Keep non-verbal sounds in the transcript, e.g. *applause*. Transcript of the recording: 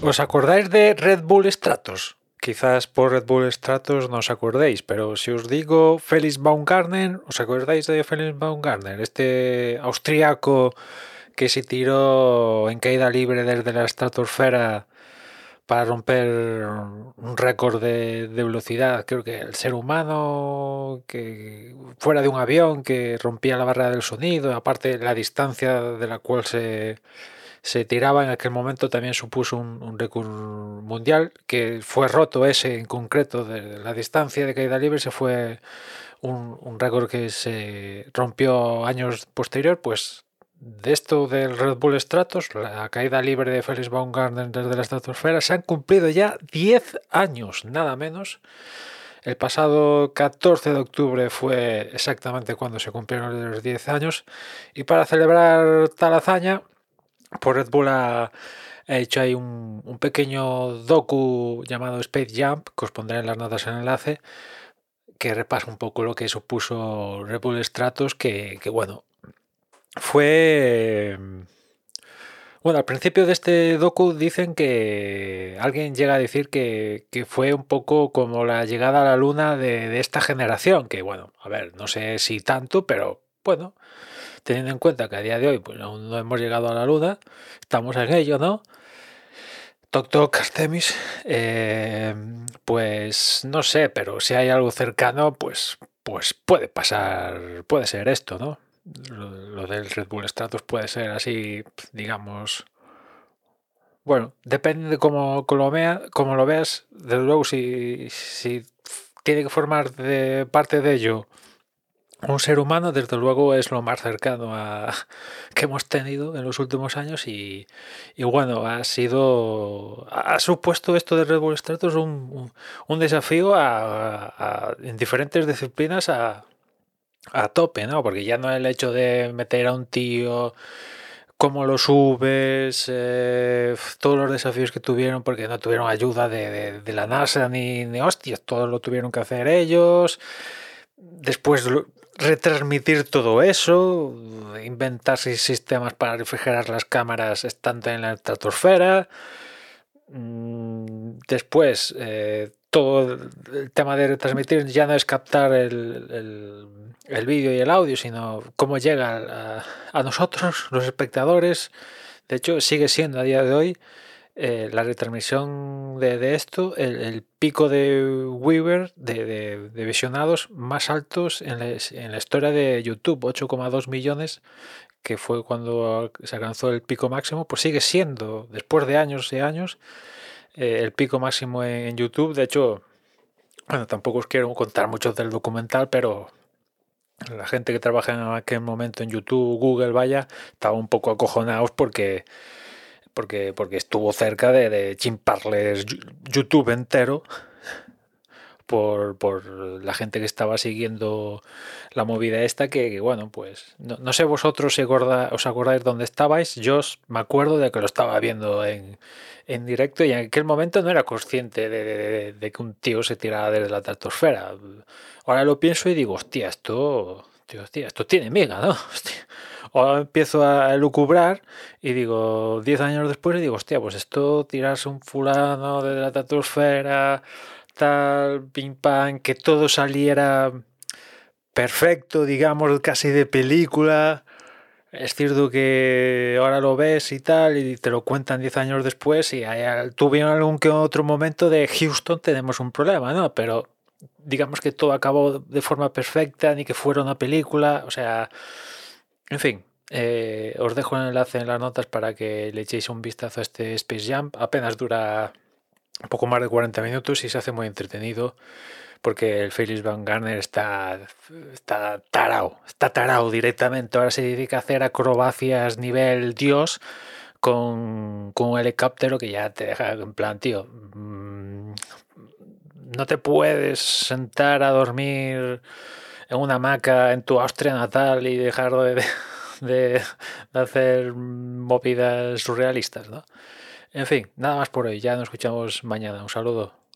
¿Os acordáis de Red Bull Stratos? Quizás por Red Bull Stratos no os acordéis, pero si os digo Felix Baumgartner, ¿os acordáis de Felix Baumgartner? Este austríaco que se tiró en caída libre desde la estratosfera para romper un récord de, de, velocidad. Creo que el ser humano que fuera de un avión que rompía la barrera del sonido, aparte la distancia de la cual se, se tiraba en aquel momento también supuso un, un récord mundial que fue roto ese en concreto de la distancia de caída libre se fue un, un récord que se rompió años posterior pues de esto del Red Bull Stratos, la caída libre de Felix Baumgartner desde la estratosfera, se han cumplido ya 10 años, nada menos. El pasado 14 de octubre fue exactamente cuando se cumplieron los 10 años. Y para celebrar tal hazaña, por Red Bull ha, hecho ahí un, un, pequeño docu llamado Space Jump, que os pondré en las notas en enlace, que repasa un poco lo que supuso Red Bull Stratos, que, que bueno, fue... Bueno, al principio de este docu dicen que alguien llega a decir que, que fue un poco como la llegada a la luna de, de, esta generación, que bueno, a ver, no sé si tanto, pero bueno, teniendo en cuenta que a día de hoy pues aún no hemos llegado a la luna, estamos en ello, ¿no? Toc Toc Artemis, eh, pues no sé, pero si hay algo cercano, pues, pues puede pasar, puede ser esto, ¿no? lo, del Red Bull Stratos puede ser así, digamos. Bueno, depende de cómo, lo, veas. Desde luego, si, tiene que formar de parte de ello un ser humano, desde luego es lo más cercano a, *laughs* que hemos tenido en los últimos años y, y bueno, ha sido, ha supuesto esto de Red Bull Stratos un, un, desafío a, en diferentes disciplinas a, a tope, ¿no? Porque ya no el hecho de meter a un tío, cómo lo subes, eh, todos los desafíos que tuvieron, porque no tuvieron ayuda de, de, de la NASA ni, ni, hostias, todo lo tuvieron que hacer ellos. Después retransmitir todo eso, inventarse sistemas para refrigerar las cámaras estando en la estratosfera. Mm, después, eh, todo el tema de retransmitir ya no es captar el, el el vídeo y el audio, sino cómo llega a, a, nosotros, los espectadores. De hecho, sigue siendo a día de hoy eh, la retransmisión de, de esto, el, pico de Weaver de, de, visionados más altos en la, en la historia de YouTube, 8,2 millones, que fue cuando se alcanzó el pico máximo, pues sigue siendo, después de años y años, eh, el pico máximo en, en YouTube. De hecho, bueno, tampoco os quiero contar mucho del documental, pero la gente que trabaja en aquel momento en YouTube, Google, vaya, estaba un poco acojonados porque, porque, porque estuvo cerca de, de chimparles YouTube entero por, por, la gente que estaba siguiendo la movida esta, que, bueno, pues no, no, sé vosotros si os acordáis dónde estabais, yo me acuerdo de que lo estaba viendo en, en directo y en aquel momento no era consciente de, que un tío se tirara desde la estratosfera. Ahora lo pienso y digo, hostia, esto, tío, hostia, esto tiene miga, ¿no? *laughs* Hostia. Ahora empiezo a lucubrar y digo, 10 años después, y digo, hostia, pues esto, tirarse un fulano desde la estratosfera, tal, pim pam, que todo saliera perfecto, digamos, casi de película. Es cierto que ahora lo ves y tal, y te lo cuentan 10 años después, y hay, tuvieron algún que otro momento de Houston, tenemos un problema, ¿no? Pero digamos que todo acabó de forma perfecta, ni que fuera una película, o sea, en fin. Eh, os dejo el enlace en las notas para que le echéis un vistazo a este Space Jump. Apenas dura un poco más de 40 minutos y se hace muy entretenido porque el Felix Van Garner está, está tarao, está tarao directamente. Ahora se dedica a hacer acrobacias nivel Dios con, con un helicóptero que ya te deja en plan, tío, mmm, no te puedes sentar a dormir en una hamaca en tu Austria natal y dejar de, de, hacer movidas surrealistas, ¿no? En fin, nada más por hoy. Ya nos escuchamos mañana. Un saludo.